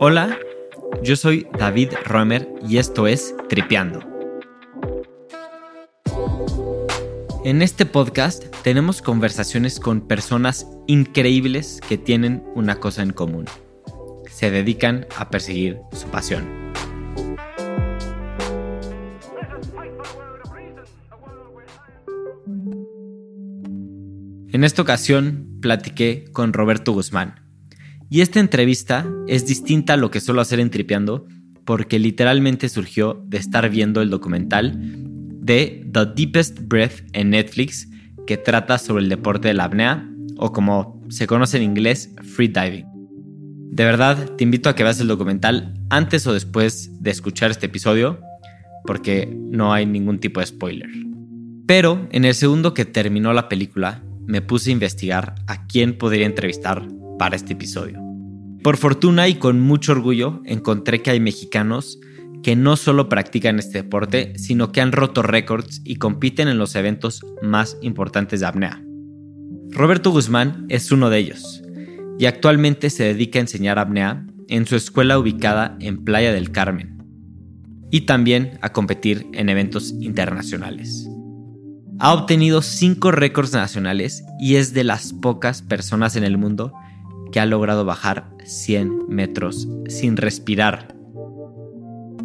Hola, yo soy David Roemer y esto es Tripeando. En este podcast tenemos conversaciones con personas increíbles que tienen una cosa en común. Se dedican a perseguir su pasión. En esta ocasión platiqué con Roberto Guzmán, y esta entrevista es distinta a lo que suelo hacer en Tripeando porque literalmente surgió de estar viendo el documental de The Deepest Breath en Netflix que trata sobre el deporte de la apnea o como se conoce en inglés, free diving. De verdad, te invito a que veas el documental antes o después de escuchar este episodio porque no hay ningún tipo de spoiler. Pero en el segundo que terminó la película, me puse a investigar a quién podría entrevistar para este episodio. Por fortuna y con mucho orgullo encontré que hay mexicanos que no solo practican este deporte, sino que han roto récords y compiten en los eventos más importantes de apnea. Roberto Guzmán es uno de ellos y actualmente se dedica a enseñar apnea en su escuela ubicada en Playa del Carmen y también a competir en eventos internacionales. Ha obtenido cinco récords nacionales y es de las pocas personas en el mundo que ha logrado bajar 100 metros sin respirar.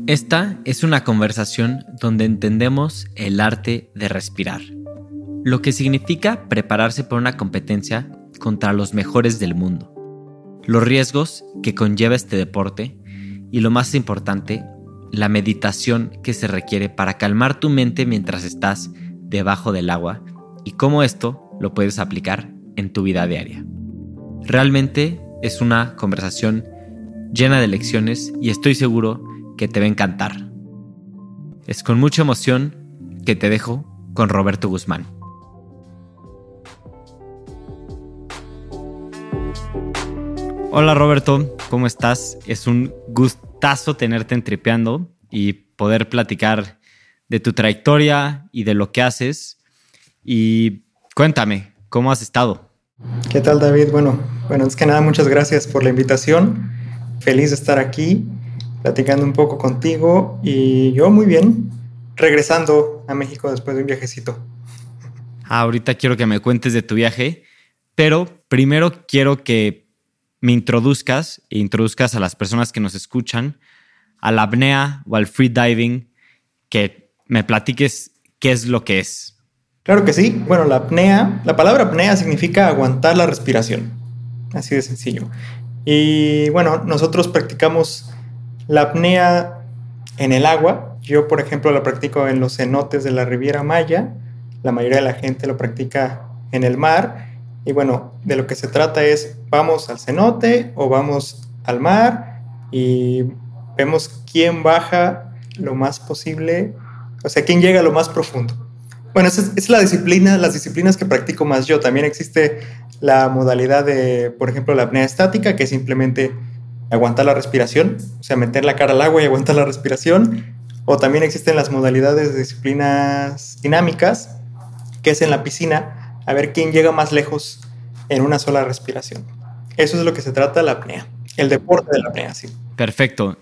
Esta es una conversación donde entendemos el arte de respirar, lo que significa prepararse para una competencia contra los mejores del mundo, los riesgos que conlleva este deporte y lo más importante, la meditación que se requiere para calmar tu mente mientras estás debajo del agua y cómo esto lo puedes aplicar en tu vida diaria. Realmente es una conversación llena de lecciones y estoy seguro que te va a encantar. Es con mucha emoción que te dejo con Roberto Guzmán. Hola Roberto, ¿cómo estás? Es un gustazo tenerte en Tripeando y poder platicar de tu trayectoria y de lo que haces. Y cuéntame, ¿cómo has estado? ¿Qué tal David? Bueno, bueno, es que nada, muchas gracias por la invitación. Feliz de estar aquí, platicando un poco contigo y yo muy bien, regresando a México después de un viajecito. Ah, ahorita quiero que me cuentes de tu viaje, pero primero quiero que me introduzcas e introduzcas a las personas que nos escuchan a la apnea o al free diving, que me platiques qué es lo que es. Claro que sí. Bueno, la apnea, la palabra apnea significa aguantar la respiración. Así de sencillo. Y bueno, nosotros practicamos la apnea en el agua. Yo, por ejemplo, la practico en los cenotes de la Riviera Maya. La mayoría de la gente lo practica en el mar. Y bueno, de lo que se trata es, vamos al cenote o vamos al mar y vemos quién baja lo más posible, o sea, quién llega a lo más profundo. Bueno, esa es, la disciplina, las disciplinas que practico más yo. También existe la modalidad de, por ejemplo, la apnea estática, que es simplemente aguantar la respiración, o sea, meter la cara al agua y aguantar la respiración. O también existen las modalidades de disciplinas dinámicas, que es en la piscina, a ver quién llega más lejos en una sola respiración. Eso es lo que se trata la apnea, el deporte de la apnea, sí. Perfecto.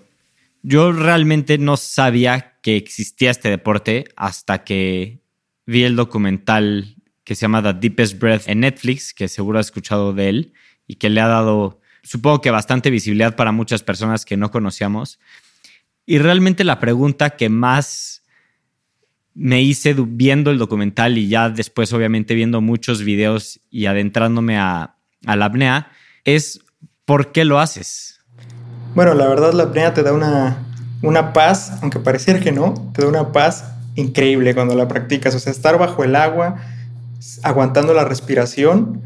Yo realmente no sabía que existía este deporte hasta que vi el documental que se llama The Deepest Breath en Netflix, que seguro has escuchado de él y que le ha dado, supongo que bastante visibilidad para muchas personas que no conocíamos. Y realmente la pregunta que más me hice viendo el documental y ya después obviamente viendo muchos videos y adentrándome a, a la apnea es ¿por qué lo haces? Bueno, la verdad la apnea te da una, una paz, aunque pareciera que no, te da una paz increíble cuando la practicas. O sea, estar bajo el agua, aguantando la respiración,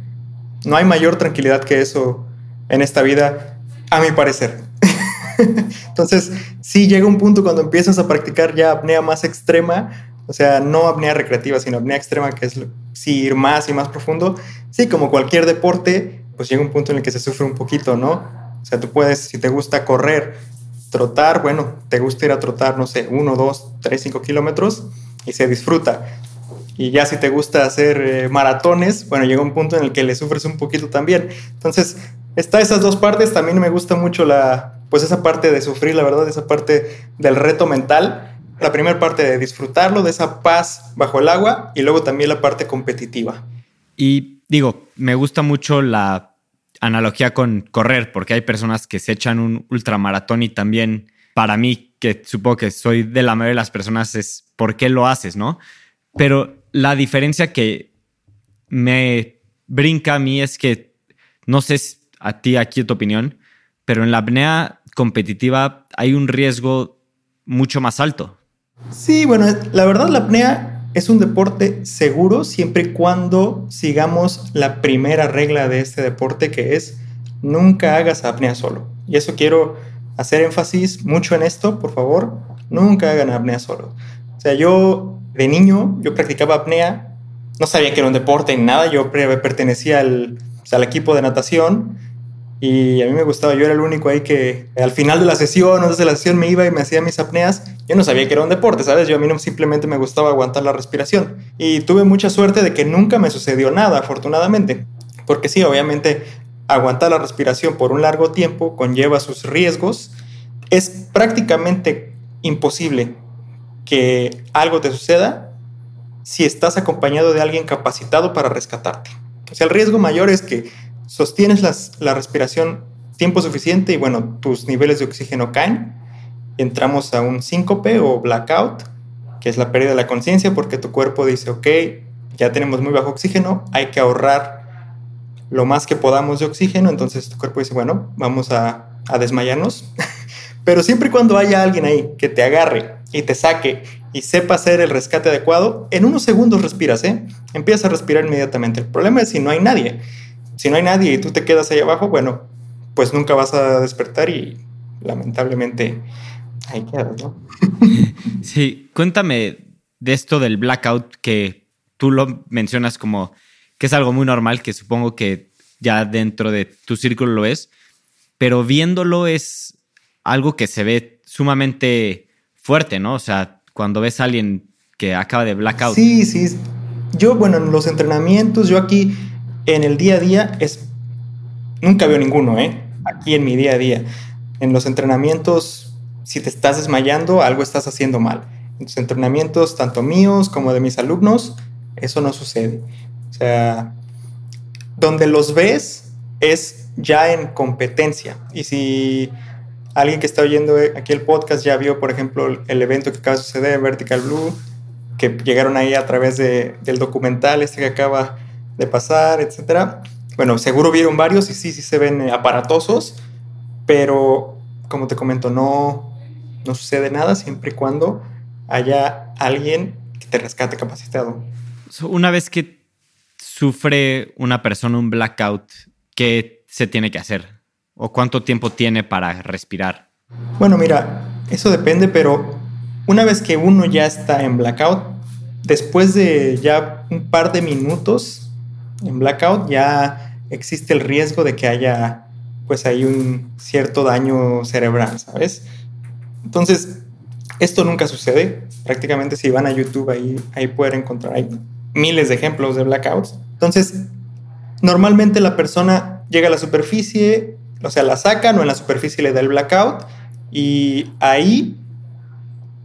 no hay mayor tranquilidad que eso en esta vida, a mi parecer. Entonces, sí llega un punto cuando empiezas a practicar ya apnea más extrema, o sea, no apnea recreativa, sino apnea extrema, que es ir más y más profundo. Sí, como cualquier deporte, pues llega un punto en el que se sufre un poquito, ¿no? O sea, tú puedes, si te gusta correr, Trotar, bueno, te gusta ir a trotar, no sé, uno, dos, tres, cinco kilómetros y se disfruta. Y ya si te gusta hacer eh, maratones, bueno, llega un punto en el que le sufres un poquito también. Entonces, está esas dos partes. También me gusta mucho la, pues esa parte de sufrir, la verdad, esa parte del reto mental. La primera parte de disfrutarlo, de esa paz bajo el agua y luego también la parte competitiva. Y digo, me gusta mucho la analogía con correr, porque hay personas que se echan un ultramaratón y también para mí, que supongo que soy de la mayoría de las personas, es por qué lo haces, ¿no? Pero la diferencia que me brinca a mí es que, no sé a ti aquí tu opinión, pero en la apnea competitiva hay un riesgo mucho más alto. Sí, bueno, la verdad la apnea es un deporte seguro siempre y cuando sigamos la primera regla de este deporte que es nunca hagas apnea solo. Y eso quiero hacer énfasis mucho en esto, por favor, nunca hagan apnea solo. O sea, yo de niño, yo practicaba apnea, no sabía que era un deporte ni nada, yo pertenecía al, al equipo de natación y a mí me gustaba, yo era el único ahí que al final de la sesión o desde la sesión me iba y me hacía mis apneas. Yo no sabía que era un deporte, ¿sabes? Yo a mí no, simplemente me gustaba aguantar la respiración. Y tuve mucha suerte de que nunca me sucedió nada, afortunadamente. Porque sí, obviamente aguantar la respiración por un largo tiempo conlleva sus riesgos. Es prácticamente imposible que algo te suceda si estás acompañado de alguien capacitado para rescatarte. O sea, el riesgo mayor es que sostienes la respiración tiempo suficiente y bueno, tus niveles de oxígeno caen, entramos a un síncope o blackout, que es la pérdida de la conciencia porque tu cuerpo dice, ok, ya tenemos muy bajo oxígeno, hay que ahorrar lo más que podamos de oxígeno, entonces tu cuerpo dice, bueno, vamos a, a desmayarnos, pero siempre y cuando haya alguien ahí que te agarre y te saque y sepa hacer el rescate adecuado, en unos segundos respiras, ¿eh? Empiezas a respirar inmediatamente. El problema es si no hay nadie. Si no hay nadie y tú te quedas ahí abajo, bueno, pues nunca vas a despertar y lamentablemente ahí quedas, ¿no? sí, cuéntame de esto del blackout que tú lo mencionas como que es algo muy normal, que supongo que ya dentro de tu círculo lo es, pero viéndolo es algo que se ve sumamente fuerte, ¿no? O sea, cuando ves a alguien que acaba de blackout. Sí, sí. Yo, bueno, en los entrenamientos, yo aquí en el día a día es... Nunca veo ninguno, ¿eh? Aquí en mi día a día. En los entrenamientos, si te estás desmayando, algo estás haciendo mal. En los entrenamientos, tanto míos como de mis alumnos, eso no sucede. O sea, donde los ves es ya en competencia. Y si alguien que está oyendo aquí el podcast ya vio, por ejemplo, el evento que acaba de suceder Vertical Blue, que llegaron ahí a través de, del documental este que acaba de pasar, etcétera. Bueno, seguro vieron varios y sí, sí se ven eh, aparatosos, pero como te comento, no, no sucede nada siempre y cuando haya alguien que te rescate capacitado. Una vez que sufre una persona un blackout, ¿qué se tiene que hacer? ¿O cuánto tiempo tiene para respirar? Bueno, mira, eso depende, pero una vez que uno ya está en blackout, después de ya un par de minutos, en blackout ya existe el riesgo de que haya pues hay un cierto daño cerebral, ¿sabes? Entonces, esto nunca sucede. Prácticamente si van a YouTube ahí, ahí pueden encontrar miles de ejemplos de blackouts. Entonces, normalmente la persona llega a la superficie, o sea, la sacan o en la superficie le da el blackout y ahí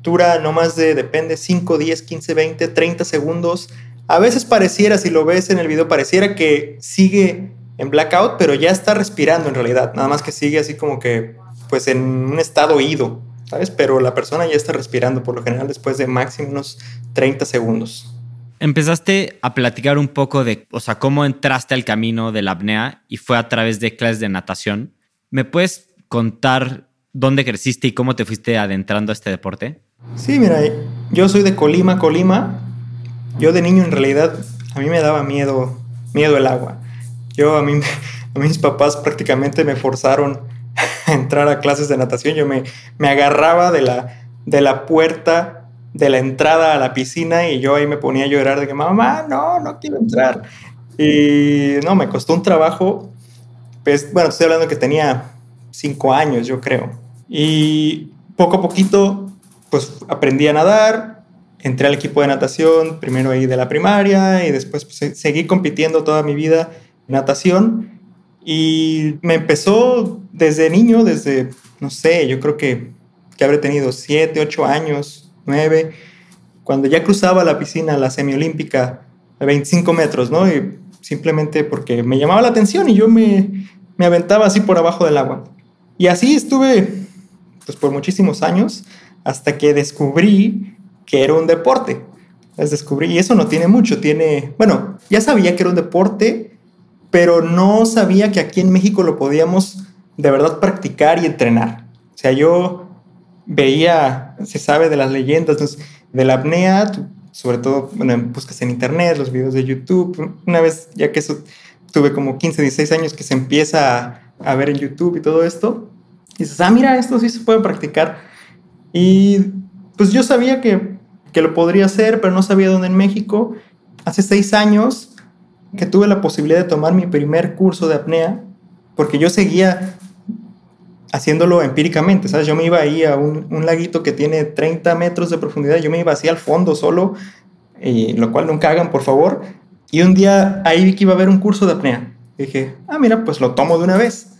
dura no más de, depende, 5, 10, 15, 20, 30 segundos a veces pareciera, si lo ves en el video, pareciera que sigue en blackout, pero ya está respirando en realidad. Nada más que sigue así como que, pues en un estado ido, ¿sabes? Pero la persona ya está respirando por lo general después de máximo unos 30 segundos. Empezaste a platicar un poco de, o sea, cómo entraste al camino de la apnea y fue a través de clases de natación. ¿Me puedes contar dónde creciste y cómo te fuiste adentrando a este deporte? Sí, mira, yo soy de Colima, Colima, yo de niño en realidad a mí me daba miedo, miedo el agua. Yo a mí, a mis papás prácticamente me forzaron a entrar a clases de natación. Yo me, me agarraba de la, de la puerta de la entrada a la piscina y yo ahí me ponía a llorar de que mamá, no, no quiero entrar. Y no, me costó un trabajo. Pues, bueno, estoy hablando que tenía cinco años, yo creo. Y poco a poquito, pues aprendí a nadar, entré al equipo de natación, primero ahí de la primaria y después pues, seguí compitiendo toda mi vida en natación. Y me empezó desde niño, desde, no sé, yo creo que, que habré tenido 7, 8 años, 9, cuando ya cruzaba la piscina, la semiolímpica, a 25 metros, ¿no? Y simplemente porque me llamaba la atención y yo me, me aventaba así por abajo del agua. Y así estuve, pues por muchísimos años, hasta que descubrí que era un deporte. Es descubrí, y eso no tiene mucho, tiene, bueno, ya sabía que era un deporte, pero no sabía que aquí en México lo podíamos de verdad practicar y entrenar. O sea, yo veía, se sabe de las leyendas de la apnea, sobre todo, bueno, buscas en internet, los videos de YouTube. Una vez, ya que eso tuve como 15, 16 años que se empieza a, ver en YouTube y todo esto, y dices, ah, mira, esto sí se puede practicar. Y pues yo sabía que, que lo podría hacer, pero no sabía dónde en México. Hace seis años que tuve la posibilidad de tomar mi primer curso de apnea, porque yo seguía haciéndolo empíricamente, ¿sabes? Yo me iba ahí a un, un, laguito que tiene 30 metros de profundidad, yo me iba así al fondo solo, y lo cual nunca hagan, por favor. Y un día ahí vi que iba a haber un curso de apnea. dije, ah, mira, pues lo tomo de una vez.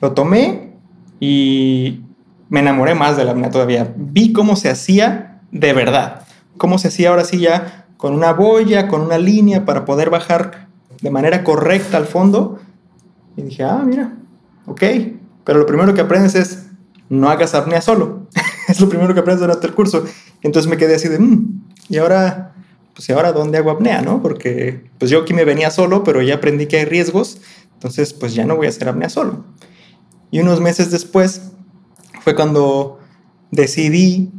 Lo tomé y me enamoré más de la apnea todavía. Vi cómo se hacía de verdad, cómo se hacía ahora sí ya con una boya, con una línea para poder bajar de manera correcta al fondo. Y dije, ah, mira, ok, pero lo primero que aprendes es no hagas apnea solo. es lo primero que aprendes durante el curso. Entonces me quedé así de, mmm, y ahora, pues ¿y ahora dónde hago apnea, no? Porque pues yo aquí me venía solo, pero ya aprendí que hay riesgos. Entonces, pues ya no voy a hacer apnea solo. Y unos meses después fue cuando decidí,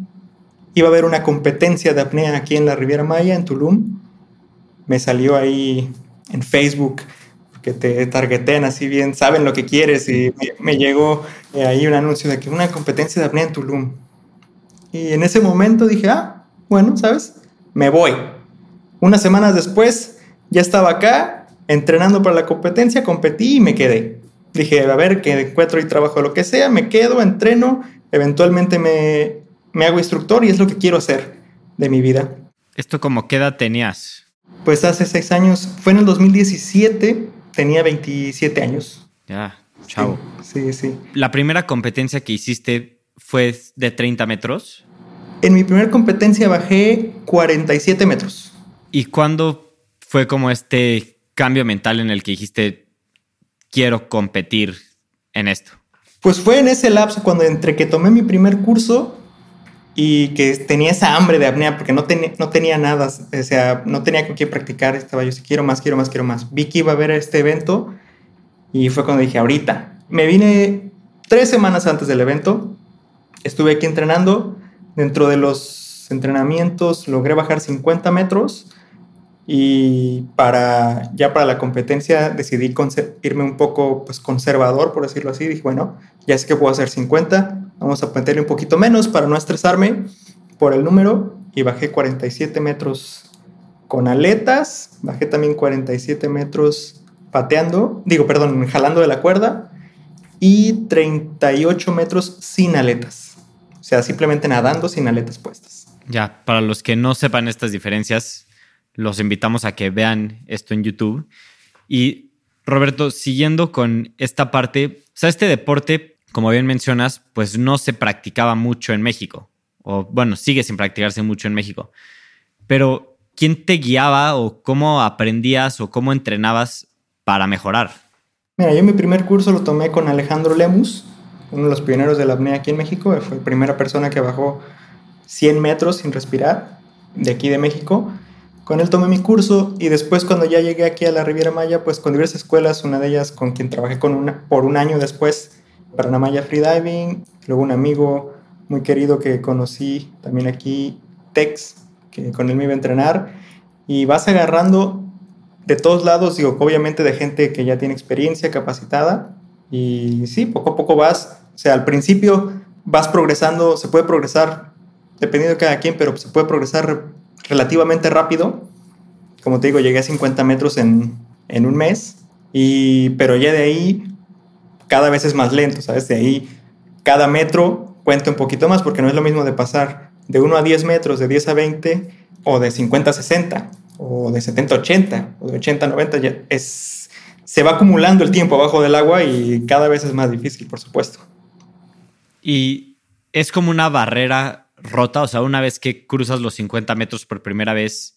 iba a haber una competencia de apnea aquí en la Riviera Maya, en Tulum. Me salió ahí en Facebook que te targetean así bien, saben lo que quieres y me, llegó eh, ahí un anuncio de que una competencia de apnea en Tulum. Y en ese momento dije, ah, bueno, ¿sabes? Me voy. Unas semanas después ya estaba acá entrenando para la competencia, competí y me quedé. Dije, a ver, que encuentro y trabajo lo que sea, me quedo, entreno, eventualmente me, me hago instructor y es lo que quiero hacer de mi vida. ¿Esto como qué edad tenías? Pues hace seis años, fue en el 2017 tenía 27 años. Ya, chao. Sí, sí, ¿La primera competencia que hiciste fue de 30 metros? En mi primera competencia bajé 47 metros. ¿Y cuándo fue como este cambio mental en el que dijiste, quiero competir en esto? Pues fue en ese lapso cuando entre que tomé mi primer curso y que tenía esa hambre de apnea porque no, tenía no tenía nada, o sea, no tenía con qué practicar, estaba yo, si quiero más, quiero más, quiero más. Vi que iba a ver este evento y fue cuando dije, ahorita. Me vine tres semanas antes del evento, estuve aquí entrenando, dentro de los entrenamientos logré bajar 50 metros y para ya para la competencia decidí irme un poco pues conservador por decirlo así. Dije bueno ya sé que puedo hacer 50 vamos a meterle un poquito menos para no estresarme por el número y bajé 47 metros con aletas bajé también 47 metros pateando digo perdón jalando de la cuerda y 38 metros sin aletas. O sea simplemente nadando sin aletas puestas. Ya para los que no sepan estas diferencias los invitamos a que vean esto en YouTube. Y Roberto, siguiendo con esta parte, o sea, este deporte, como bien mencionas, pues no se practicaba mucho en México, o bueno, sigue sin practicarse mucho en México. Pero, ¿quién te guiaba o cómo aprendías o cómo entrenabas para mejorar? Mira, yo mi primer curso lo tomé con Alejandro Lemus, uno de los pioneros de la apnea aquí en México. Fue la primera persona que bajó 100 metros sin respirar de aquí de México. Con él tomé mi curso y después cuando ya llegué aquí a la Riviera Maya, pues con diversas escuelas, una de ellas con quien trabajé con una, por un año después para una Maya Freediving, luego un amigo muy querido que conocí también aquí, Tex, que con él me iba a entrenar, y vas agarrando de todos lados, digo, obviamente de gente que ya tiene experiencia, capacitada, y sí, poco a poco vas, o sea, al principio vas progresando, se puede progresar, dependiendo de cada quien, pero se puede progresar relativamente rápido. Como te digo, llegué a 50 metros en, en un mes, y, pero ya de ahí cada vez es más lento, ¿sabes? De ahí cada metro cuenta un poquito más porque no es lo mismo de pasar de 1 a 10 metros, de 10 a 20 o de 50 a 60 o de 70 a 80 o de 80 a 90. Ya es, se va acumulando el tiempo abajo del agua y cada vez es más difícil, por supuesto. Y es como una barrera rota, o sea, una vez que cruzas los 50 metros por primera vez,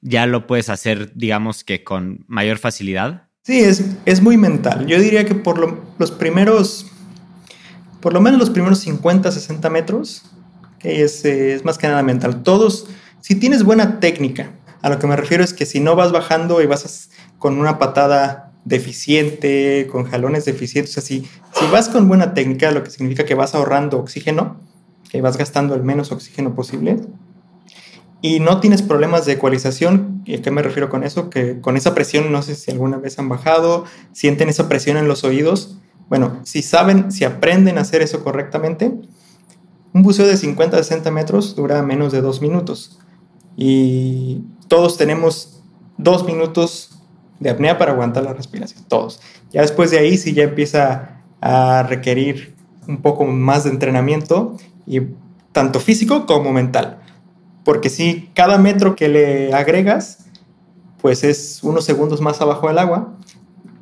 ya lo puedes hacer, digamos que con mayor facilidad. Sí, es, es muy mental. Yo diría que por los primeros, por lo menos los primeros 50, 60 metros, es, es más que nada mental. Todos, si tienes buena técnica, a lo que me refiero es que si no vas bajando y vas con una patada deficiente, con jalones deficientes, o sea, si, vas con buena técnica, lo que significa que vas ahorrando oxígeno, que vas gastando el menos oxígeno posible, y no tienes problemas de ecualización, ¿y a qué me refiero con eso? Que con esa presión, no sé si alguna vez han bajado, sienten esa presión en los oídos. Bueno, si saben, si aprenden a hacer eso correctamente, un buceo de 50 a 60 metros dura menos de dos minutos. Y todos tenemos dos minutos de apnea para aguantar la respiración, todos. Ya después de ahí sí ya empieza a requerir un poco más de entrenamiento, y tanto físico como mental. Porque si cada metro que le agregas, pues es unos segundos más abajo del agua,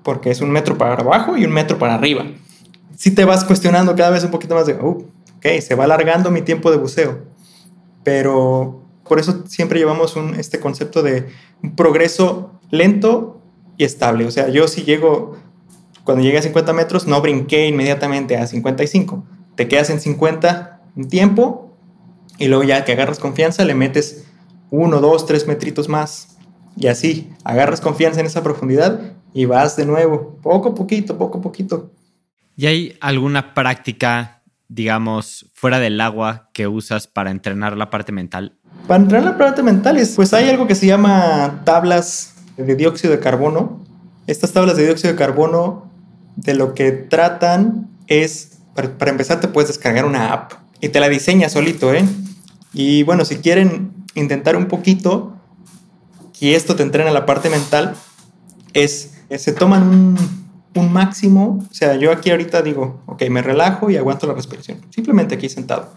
porque es un metro para abajo y un metro para arriba. Si te vas cuestionando cada vez un poquito más de, oh, ok, se va alargando mi tiempo de buceo. Pero por eso siempre llevamos un, este concepto de un progreso lento y estable. O sea, yo si llego, cuando llegué a 50 metros, no brinqué inmediatamente a 55. Te quedas en 50 un tiempo y luego ya que agarras confianza le metes uno, dos, tres metritos más. Y así, agarras confianza en esa profundidad y vas de nuevo, poco a poquito, poco a poquito. ¿Y hay alguna práctica, digamos, fuera del agua que usas para entrenar la parte mental? Para entrenar la parte mental, pues hay algo que se llama tablas de dióxido de carbono. Estas tablas de dióxido de carbono de lo que tratan es, para, empezar, te puedes descargar una app y te la diseña solito, ¿eh? Y bueno, si quieren intentar un poquito y esto te entrena la parte mental, es, se toman un, un máximo, o sea, yo aquí ahorita digo, ok, me relajo y aguanto la respiración, simplemente aquí sentado.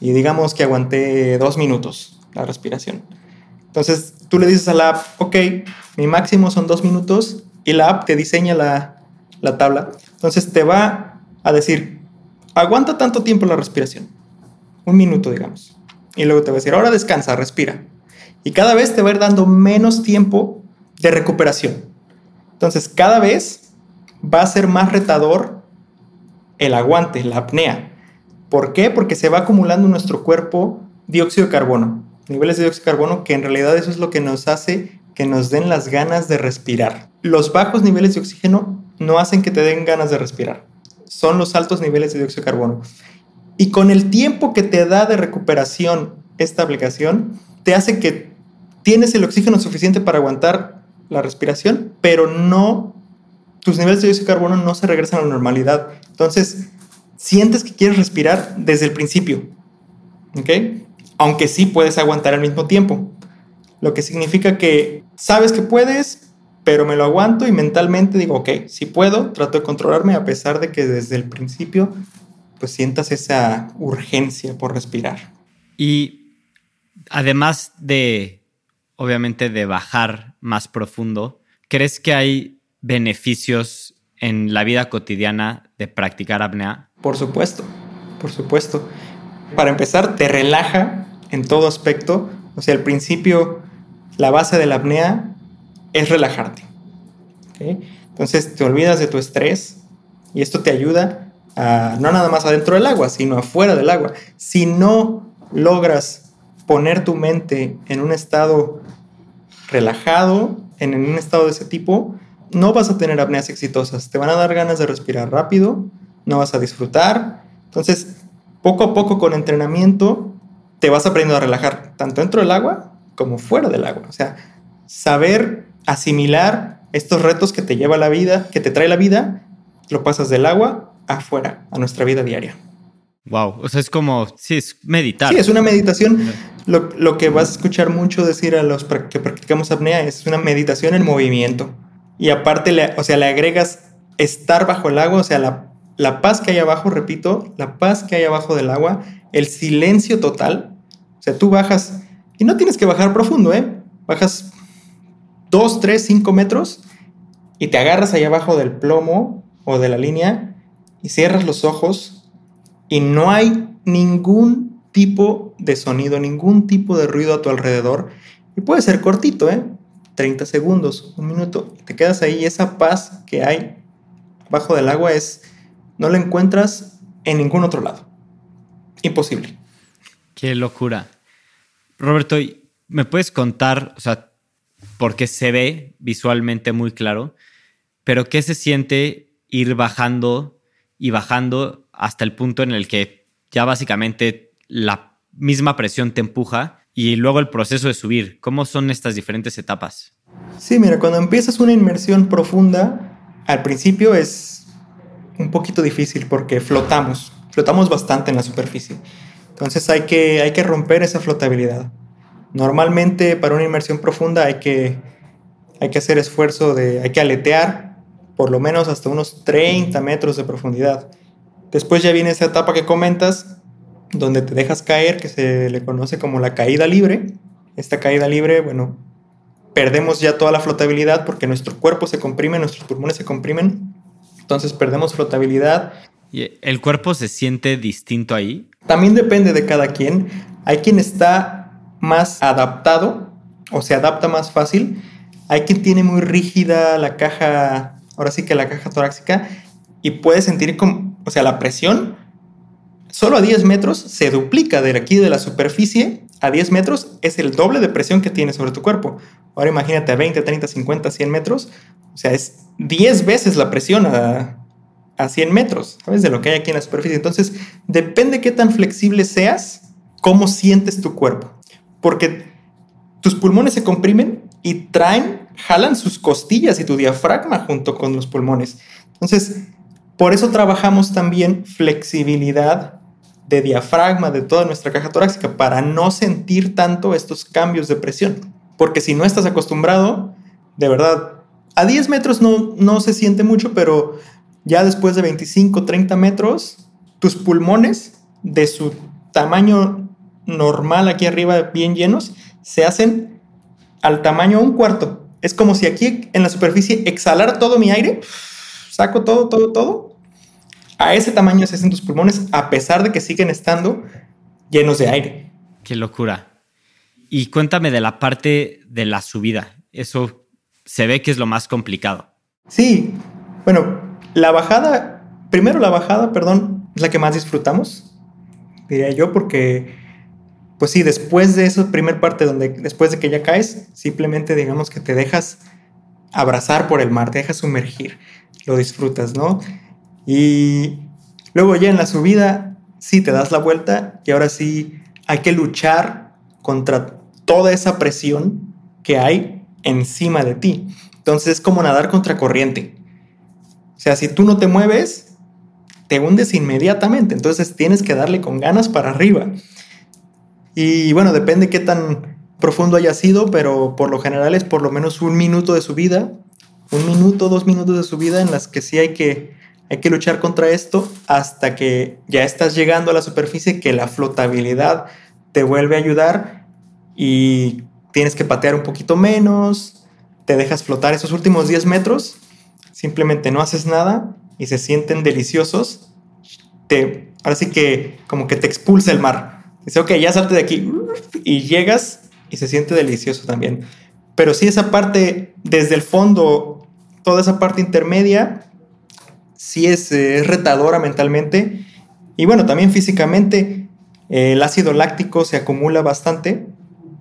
Y digamos que aguanté dos minutos la respiración. Entonces tú le dices a la app, ok, mi máximo son dos minutos y la app te diseña la, la tabla. Entonces te va a decir, aguanta tanto tiempo la respiración. Un minuto, digamos. Y luego te va a decir, ahora descansa, respira. Y cada vez te va a ir dando menos tiempo de recuperación. Entonces, cada vez va a ser más retador el aguante, la apnea. ¿Por qué? Porque se va acumulando en nuestro cuerpo dióxido de carbono niveles de dióxido de carbono, que en realidad eso es lo que nos hace que nos den las ganas de respirar. Los bajos niveles de oxígeno no hacen que te den ganas de respirar. Son los altos niveles de dióxido de carbono. Y con el tiempo que te da de recuperación esta aplicación, te hace que tienes el oxígeno suficiente para aguantar la respiración, pero no, tus niveles de dióxido de carbono no se regresan a la normalidad. Entonces, sientes que quieres respirar desde el principio. ¿Ok? aunque sí puedes aguantar al mismo tiempo. Lo que significa que sabes que puedes, pero me lo aguanto y mentalmente digo, ok, si puedo, trato de controlarme a pesar de que desde el principio pues sientas esa urgencia por respirar. Y además de, obviamente, de bajar más profundo, ¿crees que hay beneficios en la vida cotidiana de practicar apnea? Por supuesto, por supuesto. Para empezar, te relaja en todo aspecto. O sea, al principio, la base de la apnea es relajarte. Entonces te olvidas de tu estrés y esto te ayuda a, no nada más adentro del agua, sino afuera del agua. Si no logras poner tu mente en un estado relajado, en, en un estado de ese tipo, no vas a tener apneas exitosas. Te van a dar ganas de respirar rápido, no vas a disfrutar. Entonces, poco a poco con entrenamiento te vas aprendiendo a relajar tanto dentro del agua como fuera del agua. O sea, saber asimilar estos retos que te lleva la vida, que te trae la vida, lo pasas del agua afuera, a nuestra vida diaria. Wow, o sea, es como, sí, es meditar. Sí, es una meditación. Lo, lo, que vas a escuchar mucho decir a los que practicamos apnea es una meditación en movimiento. Y aparte, le, o sea, le agregas estar bajo el agua, o sea, la, la paz que hay abajo, repito, la paz que hay abajo del agua el silencio total. O sea, tú bajas, y no tienes que bajar profundo, ¿eh? Bajas 2, 3, 5 metros y te agarras ahí abajo del plomo o de la línea y cierras los ojos y no hay ningún tipo de sonido, ningún tipo de ruido a tu alrededor. Y puede ser cortito, ¿eh? 30 segundos, un minuto. te quedas ahí y esa paz que hay bajo del agua es, no la encuentras en ningún otro lado. Imposible. Qué locura. Roberto, ¿me puedes contar, o sea, porque se ve visualmente muy claro, pero qué se siente ir bajando y bajando hasta el punto en el que ya básicamente la misma presión te empuja y luego el proceso de subir? ¿Cómo son estas diferentes etapas? Sí, mira, cuando empiezas una inmersión profunda, al principio es un poquito difícil porque flotamos, flotamos bastante en la superficie. Entonces hay que, hay que romper esa flotabilidad. Normalmente para una inmersión profunda hay que, hay que hacer esfuerzo de, hay que aletear por lo menos hasta unos 30 metros de profundidad. Después ya viene esa etapa que comentas, donde te dejas caer, que se le conoce como la caída libre. Esta caída libre, bueno, perdemos ya toda la flotabilidad porque nuestro cuerpo se comprime, nuestros pulmones se comprimen, entonces perdemos flotabilidad. ¿Y el cuerpo se siente distinto ahí? También depende de cada quien. Hay quien está más adaptado o se adapta más fácil. Hay quien tiene muy rígida la caja, ahora sí que la caja torácica, y puede sentir como, o sea, la presión solo a 10 metros se duplica de aquí de la superficie a 10 metros es el doble de presión que tiene sobre tu cuerpo. Ahora imagínate a 20, 30, 50, 100 metros, o sea, es 10 veces la presión a, a 100 metros, ¿sabes? De lo que hay aquí en la superficie. Entonces, depende qué tan flexible seas, cómo sientes tu cuerpo porque tus pulmones se comprimen y traen, jalan sus costillas y tu diafragma junto con los pulmones. Entonces, por eso trabajamos también flexibilidad de diafragma de toda nuestra caja torácica para no sentir tanto estos cambios de presión. Porque si no estás acostumbrado, de verdad, a 10 metros no, no se siente mucho, pero ya después de 25, 30 metros, tus pulmones de su tamaño normal aquí arriba bien llenos, se hacen al tamaño un cuarto. Es como si aquí en la superficie exhalar todo mi aire, saco todo, todo, todo. A ese tamaño se hacen tus pulmones, a pesar de que siguen estando llenos de aire. Qué locura. Y cuéntame de la parte de la subida. Eso se ve que es lo más complicado. Sí, bueno, la bajada, primero la bajada, perdón, es la que más disfrutamos, diría yo, porque pues sí, después de esa primer parte donde después de que ya caes, simplemente digamos que te dejas abrazar por el mar, te dejas sumergir, lo disfrutas, ¿no? Y luego ya en la subida, sí te das la vuelta y ahora sí hay que luchar contra toda esa presión que hay encima de ti. Entonces es como nadar contra corriente. O sea, si tú no te mueves, te hundes inmediatamente. Entonces tienes que darle con ganas para arriba. Y bueno, depende qué tan profundo haya sido, pero por lo general es por lo menos un minuto de su vida, un minuto, dos minutos de su vida en las que sí hay que, hay que luchar contra esto hasta que ya estás llegando a la superficie, que la flotabilidad te vuelve a ayudar y tienes que patear un poquito menos, te dejas flotar esos últimos 10 metros, simplemente no haces nada y se sienten deliciosos. Te, ahora sí que como que te expulsa el mar Dice, ok, ya salte de aquí. Y llegas y se siente delicioso también. Pero sí, esa parte, desde el fondo, toda esa parte intermedia, sí es, retadora mentalmente. Y bueno, también físicamente, el ácido láctico se acumula bastante.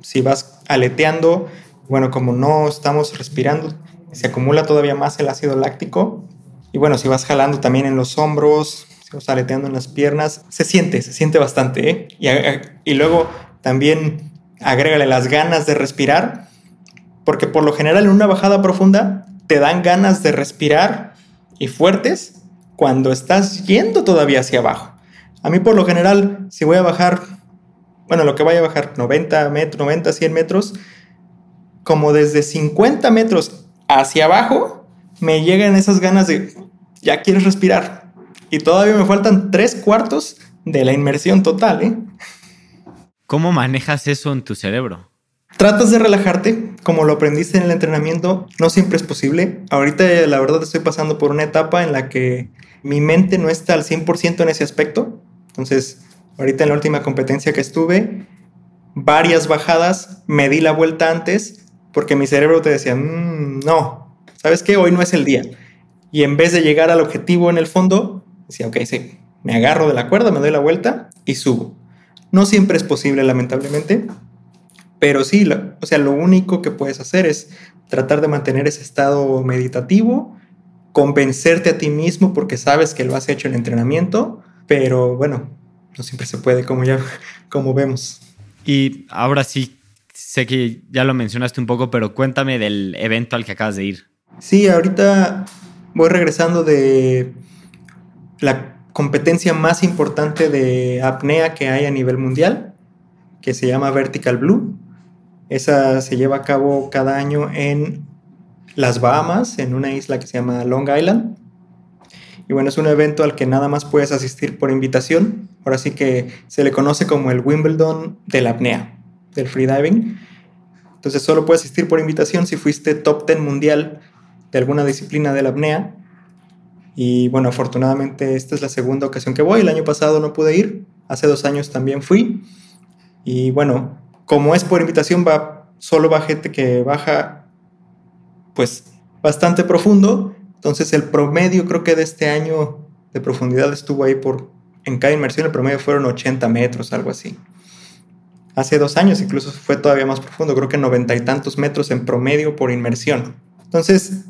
Si vas aleteando, bueno, como no estamos respirando, se acumula todavía más el ácido láctico. Y bueno, si vas jalando también en los hombros, aleteando en las piernas, se siente, se siente bastante. ¿eh? Y, y luego también agrégale las ganas de respirar, porque por lo general en una bajada profunda te dan ganas de respirar y fuertes cuando estás yendo todavía hacia abajo. A mí por lo general, si voy a bajar, bueno, lo que vaya a bajar 90 metros, 90, 100 metros, como desde 50 metros hacia abajo, me llegan esas ganas de, ya quieres respirar, y todavía me faltan tres cuartos de la inmersión total, ¿eh? ¿Cómo manejas eso en tu cerebro? tratas de relajarte, como lo aprendiste en el entrenamiento, no siempre es posible. Ahorita la verdad estoy pasando por una etapa en la que mi mente no está al 100% en ese aspecto. Entonces, ahorita en la última competencia que estuve, varias bajadas, me di la vuelta antes porque mi cerebro te decía, mm, no, ¿sabes qué? Hoy no es el día. Y en vez de llegar al objetivo en el fondo, decía, ok, sí, me agarro de la cuerda, me doy la vuelta y subo. No siempre es posible, lamentablemente, pero sí, o sea, lo único que puedes hacer es tratar de mantener ese estado meditativo, convencerte a ti mismo porque sabes que lo has hecho en entrenamiento, pero bueno, no siempre se puede, como ya como vemos. Y ahora sí, sé que ya lo mencionaste un poco, pero cuéntame del evento al que acabas de ir. Sí, ahorita voy regresando de la competencia más importante de apnea que hay a nivel mundial, que se llama Vertical Blue. Esa se lleva a cabo cada año en las Bahamas, en una isla que se llama Long Island. Y bueno, es un evento al que nada más puedes asistir por invitación. Ahora sí que se le conoce como el Wimbledon de la apnea, del freediving. Entonces solo puedes asistir por invitación si fuiste top 10 mundial de alguna disciplina de la apnea. Y bueno, afortunadamente esta es la segunda ocasión que voy. El año pasado no pude ir, hace dos años también fui. Y bueno, como es por invitación, va, solo va gente que baja pues bastante profundo. Entonces el promedio creo que de este año de profundidad estuvo ahí por, en cada inmersión el promedio fueron 80 metros, algo así. Hace dos años incluso fue todavía más profundo, creo que noventa y tantos metros en promedio por inmersión. Entonces,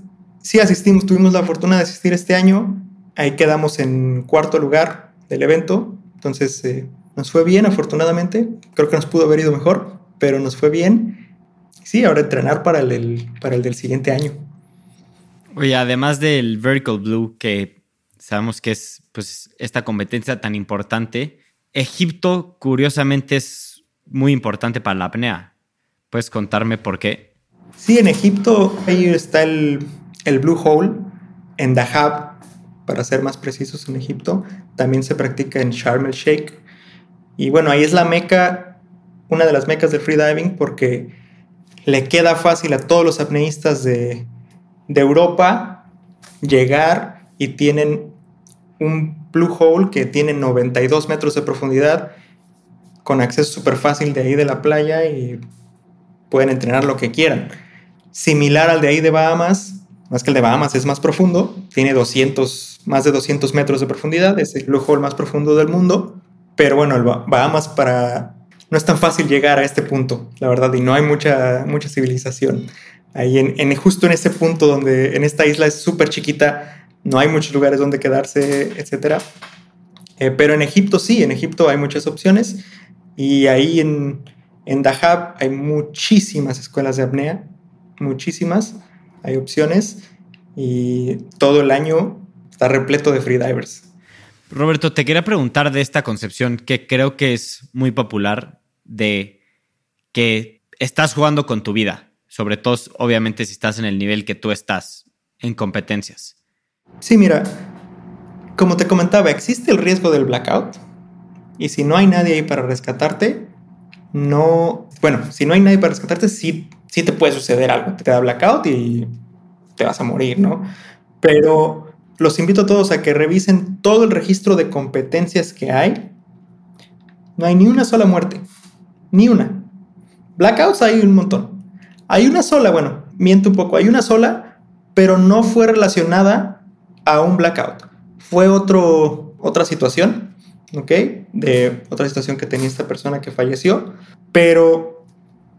sí asistimos, tuvimos la fortuna de asistir este año, ahí quedamos en cuarto lugar del evento, entonces eh, nos fue bien, afortunadamente. Creo que nos pudo haber ido mejor, pero nos fue bien. Sí, ahora entrenar para el, para el del siguiente año. Oye, además del Vertical Blue, que sabemos que es pues, esta competencia tan importante, Egipto, curiosamente, es muy importante para la apnea. ¿Puedes contarme por qué? Sí, en Egipto ahí está el, el Blue Hole, en Dahab, para ser más precisos, en Egipto. También se practica en Sharm el Sheikh y bueno, ahí es la meca, una de las mecas del freediving porque le queda fácil a todos los apneístas de, Europa llegar y tienen un blue hole que tiene 92 metros de profundidad con acceso súper fácil de ahí de la playa y pueden entrenar lo que quieran. Similar al de ahí de Bahamas, más que el de Bahamas es más profundo, tiene 200, más de 200 metros de profundidad, es el blue más profundo del mundo pero bueno, el Bahamas para... No es tan fácil llegar a este punto, la verdad, y no hay mucha, mucha civilización. Ahí en, justo en ese punto donde en esta isla es súper chiquita, no hay muchos lugares donde quedarse, etc. Eh, pero en Egipto sí, en Egipto hay muchas opciones y ahí en, en Dahab hay muchísimas escuelas de apnea, muchísimas, hay opciones y todo el año está repleto de freedivers. Roberto, te quería preguntar de esta concepción que creo que es muy popular de que estás jugando con tu vida, sobre todo obviamente si estás en el nivel que tú estás en competencias. Sí, mira, como te comentaba, existe el riesgo del blackout y si no hay nadie ahí para rescatarte, no, bueno, si no hay nadie para rescatarte, sí, sí te puede suceder algo, te da blackout y te vas a morir, ¿no? Pero los invito a todos a que revisen todo el registro de competencias que hay. No hay ni una sola muerte. Ni una. Blackouts hay un montón. Hay una sola, bueno, miento un poco, hay una sola, pero no fue relacionada a un blackout. Fue otro, otra situación, ¿ok? De otra situación que tenía esta persona que falleció. Pero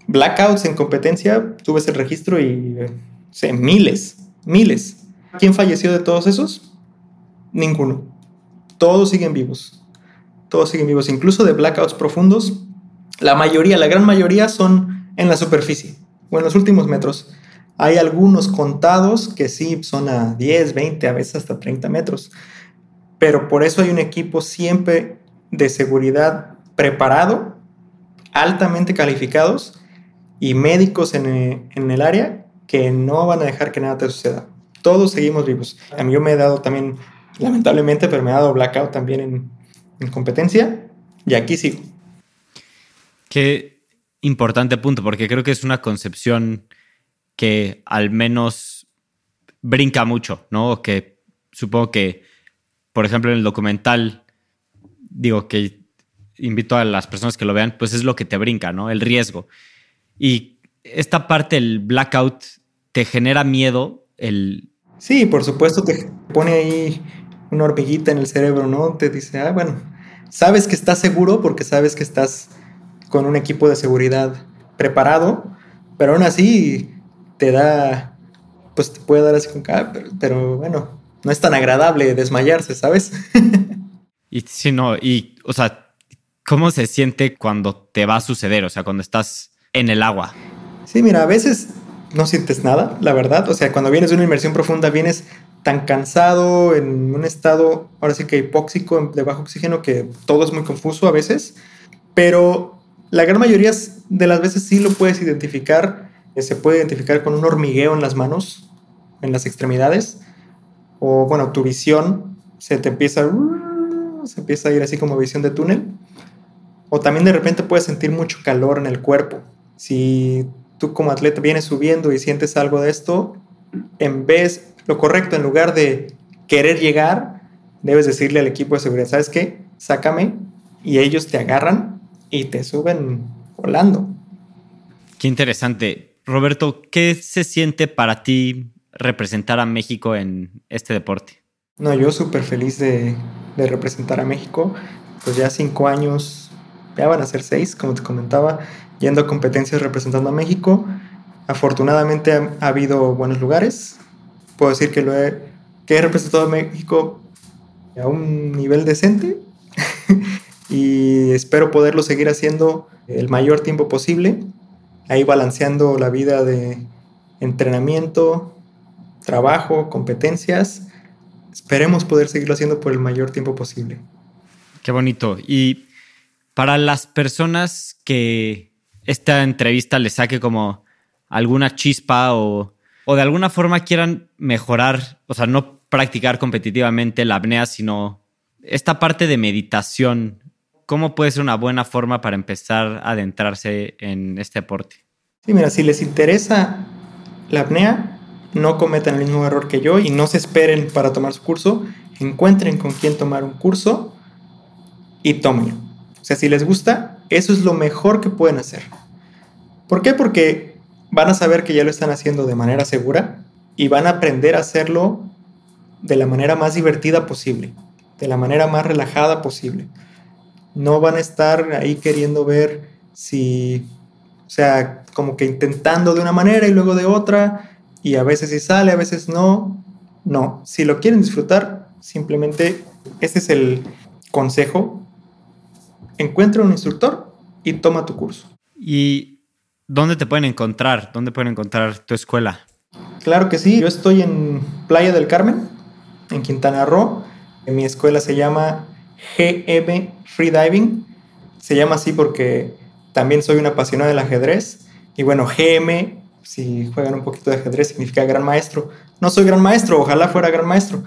blackouts en competencia, tuve ese registro y, eh, miles, miles. ¿Quién falleció de todos esos? Ninguno. Todos siguen vivos. Todos siguen vivos. Incluso de blackouts profundos, la mayoría, la gran mayoría son en la superficie o en los últimos metros. Hay algunos contados que sí son a 10, 20, a veces hasta 30 metros. Pero por eso hay un equipo siempre de seguridad preparado, altamente calificados y médicos en, en el área que no van a dejar que nada te suceda todos seguimos vivos. A mí yo me he dado también, lamentablemente, pero me he dado blackout también en, competencia y aquí sigo. Que importante punto, porque creo que es una concepción que al menos brinca mucho, ¿no? Que supongo que, por ejemplo, en el documental, digo que invito a las personas que lo vean, pues es lo que te brinca, ¿no? El riesgo. Y esta parte, el blackout, te genera miedo, el... Sí, por supuesto, te pone ahí una hormiguita en el cerebro, ¿no? Te dice, ah, bueno, sabes que estás seguro porque sabes que estás con un equipo de seguridad preparado, pero aún así te da, pues te puede dar así con ah, pero, pero bueno, no es tan agradable desmayarse, ¿sabes? y sí, no, y, o sea, ¿cómo se siente cuando te va a suceder? O sea, cuando estás en el agua. Sí, mira, a veces no sientes nada, la verdad. O sea, cuando vienes de una inmersión profunda, vienes tan cansado, en un estado, ahora sí que hipóxico, de bajo oxígeno, que todo es muy confuso a veces. Pero la gran mayoría de las veces sí lo puedes identificar. Eh, se puede identificar con un hormigueo en las manos, en las extremidades. O bueno, tu visión se te empieza, se empieza a ir así como visión de túnel. O también de repente puedes sentir mucho calor en el cuerpo. Si tú como atleta vienes subiendo y sientes algo de esto, en vez, lo correcto, en lugar de querer llegar, debes decirle al equipo de seguridad, ¿sabes qué? Sácame y ellos te agarran y te suben volando. Qué interesante. Roberto, ¿qué se siente para ti representar a México en este deporte? No, yo súper feliz de, de, representar a México. Pues ya cinco años, ya van a ser seis, como te comentaba, yendo a competencias representando a México. Afortunadamente ha, habido buenos lugares. Puedo decir que, lo he, que he representado a México a un nivel decente y espero poderlo seguir haciendo el mayor tiempo posible, ahí balanceando la vida de entrenamiento, trabajo, competencias. Esperemos poder seguirlo haciendo por el mayor tiempo posible. Qué bonito. Y para las personas que esta entrevista les saque como alguna chispa o, o de alguna forma quieran mejorar, o sea, no practicar competitivamente la apnea, sino esta parte de meditación, ¿cómo puede ser una buena forma para empezar a adentrarse en este deporte? Sí, mira, si les interesa la apnea, no cometan el mismo error que yo y no se esperen para tomar su curso, encuentren con quién tomar un curso y tómenlo. Sea, si les gusta, eso es lo mejor que pueden hacer. ¿Por qué? Porque van a saber que ya lo están haciendo de manera segura y van a aprender a hacerlo de la manera más divertida posible, de la manera más relajada posible. No van a estar ahí queriendo ver si, o sea, como que intentando de una manera y luego de otra, y a veces sí sale, a veces no. No, si lo quieren disfrutar, simplemente ese es el consejo encuentra un instructor y toma tu curso. ¿Y dónde te pueden encontrar? ¿Dónde pueden encontrar tu escuela? Claro que sí, yo estoy en Playa del Carmen, en Quintana Roo. Mi escuela se llama GM Freediving. Se llama así porque también soy un apasionado del ajedrez. Y bueno, GM, si juegan un poquito de ajedrez, significa gran maestro. No soy gran maestro, ojalá fuera gran maestro,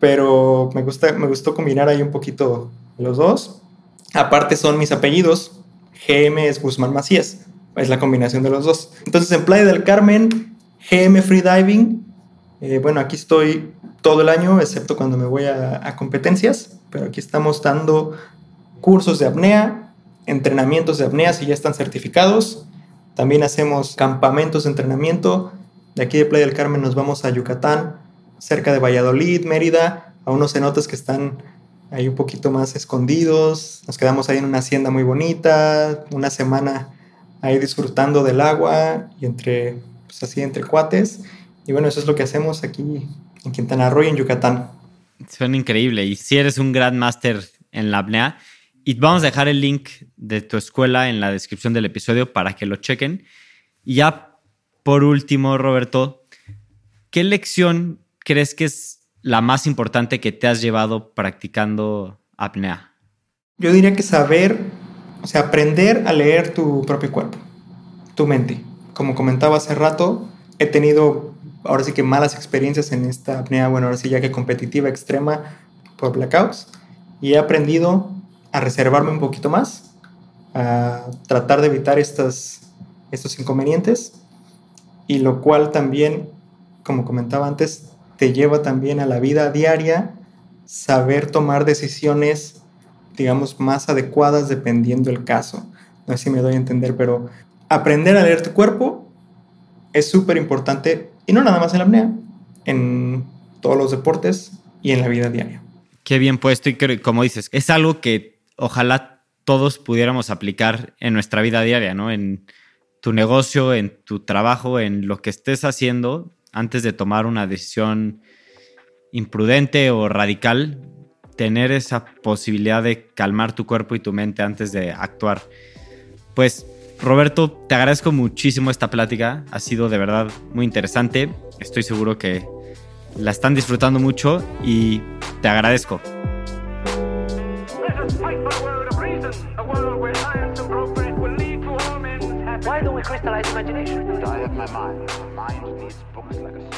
pero me, gusta, me gustó combinar ahí un poquito los dos. Aparte son mis apellidos. GM es Guzmán Macías. Es la combinación de los dos. Entonces en Playa del Carmen, GM Freediving. Eh, bueno, aquí estoy todo el año, excepto cuando me voy a, a competencias. Pero aquí estamos dando cursos de apnea, entrenamientos de apnea si ya están certificados. También hacemos campamentos de entrenamiento. De aquí de Playa del Carmen nos vamos a Yucatán, cerca de Valladolid, Mérida, a unos cenotes que están ahí un poquito más escondidos. Nos quedamos ahí en una hacienda muy bonita, una semana ahí disfrutando del agua y entre, pues así, entre cuates. Y bueno, eso es lo que hacemos aquí en Quintana Roo y en Yucatán. Suena increíble. Y si eres un gran máster en la apnea, y vamos a dejar el link de tu escuela en la descripción del episodio para que lo chequen. Y ya por último, Roberto, ¿qué lección crees que es la más importante que te has llevado practicando apnea? Yo diría que saber, o sea, aprender a leer tu propio cuerpo, tu mente. Como comentaba hace rato, he tenido ahora sí que malas experiencias en esta apnea, bueno, ahora sí ya que competitiva extrema por blackouts, y he aprendido a reservarme un poquito más a tratar de evitar estas, estos inconvenientes y lo cual también, como comentaba antes, te lleva también a la vida diaria saber tomar decisiones, digamos, más adecuadas dependiendo el caso. No sé si me doy a entender, pero aprender a leer tu cuerpo es súper importante y no nada más en la apnea, en todos los deportes y en la vida diaria. Qué bien puesto y como dices, es algo que ojalá todos pudiéramos aplicar en nuestra vida diaria, ¿no? En tu negocio, en tu trabajo, en lo que estés haciendo antes de tomar una decisión imprudente o radical, tener esa posibilidad de calmar tu cuerpo y tu mente antes de actuar. Pues Roberto, te agradezco muchísimo esta plática, ha sido de verdad muy interesante, estoy seguro que la están disfrutando mucho y te agradezco. Why don't we crystallize imagination? My mind. Mind needs books like a